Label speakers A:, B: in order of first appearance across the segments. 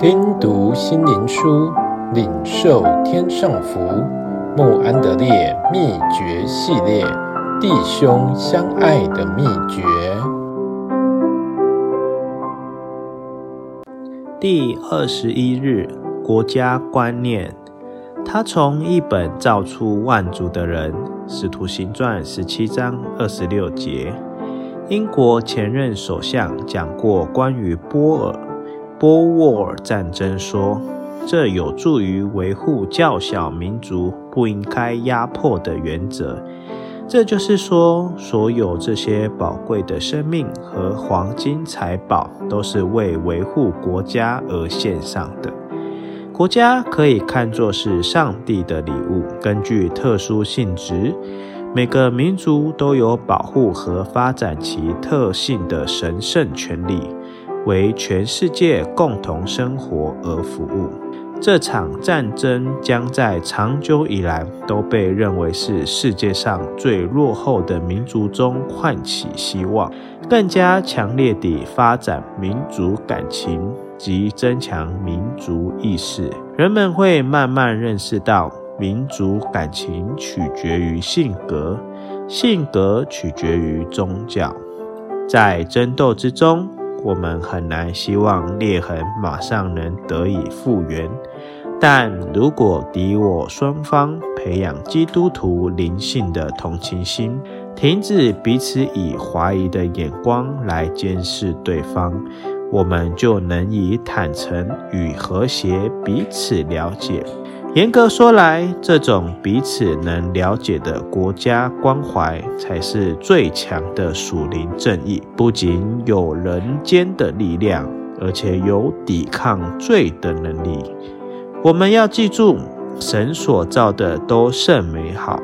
A: 听读心灵书，领受天上福。穆安德烈秘诀系列：弟兄相爱的秘诀。
B: 第二十一日，国家观念。他从一本造出万族的人，《使徒行传》十七章二十六节。英国前任首相讲过关于波尔波沃尔战争说，这有助于维护较小民族不应该压迫的原则。这就是说，所有这些宝贵的生命和黄金财宝，都是为维护国家而献上的。国家可以看作是上帝的礼物，根据特殊性质，每个民族都有保护和发展其特性的神圣权利，为全世界共同生活而服务。这场战争将在长久以来都被认为是世界上最落后的民族中唤起希望，更加强烈地发展民族感情。及增强民族意识，人们会慢慢认识到，民族感情取决于性格，性格取决于宗教。在争斗之中，我们很难希望裂痕马上能得以复原，但如果敌我双方培养基督徒灵性的同情心，停止彼此以怀疑的眼光来监视对方。我们就能以坦诚与和谐彼此了解。严格说来，这种彼此能了解的国家关怀，才是最强的属灵正义。不仅有人间的力量，而且有抵抗罪的能力。我们要记住，神所造的都甚美好，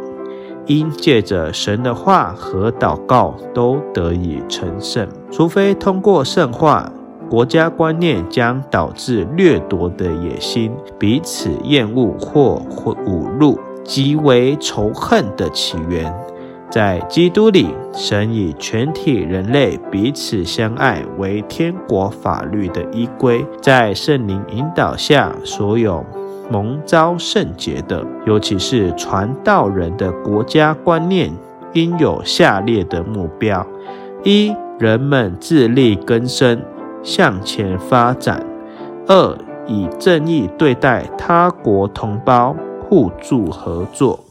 B: 因借着神的话和祷告都得以成圣，除非通过圣话。国家观念将导致掠夺的野心、彼此厌恶或侮辱，即为仇恨的起源。在基督里，神以全体人类彼此相爱为天国法律的依归。在圣灵引导下，所有蒙召圣洁的，尤其是传道人的国家观念，应有下列的目标：一、人们自力更生。向前发展。二、以正义对待他国同胞，互助合作。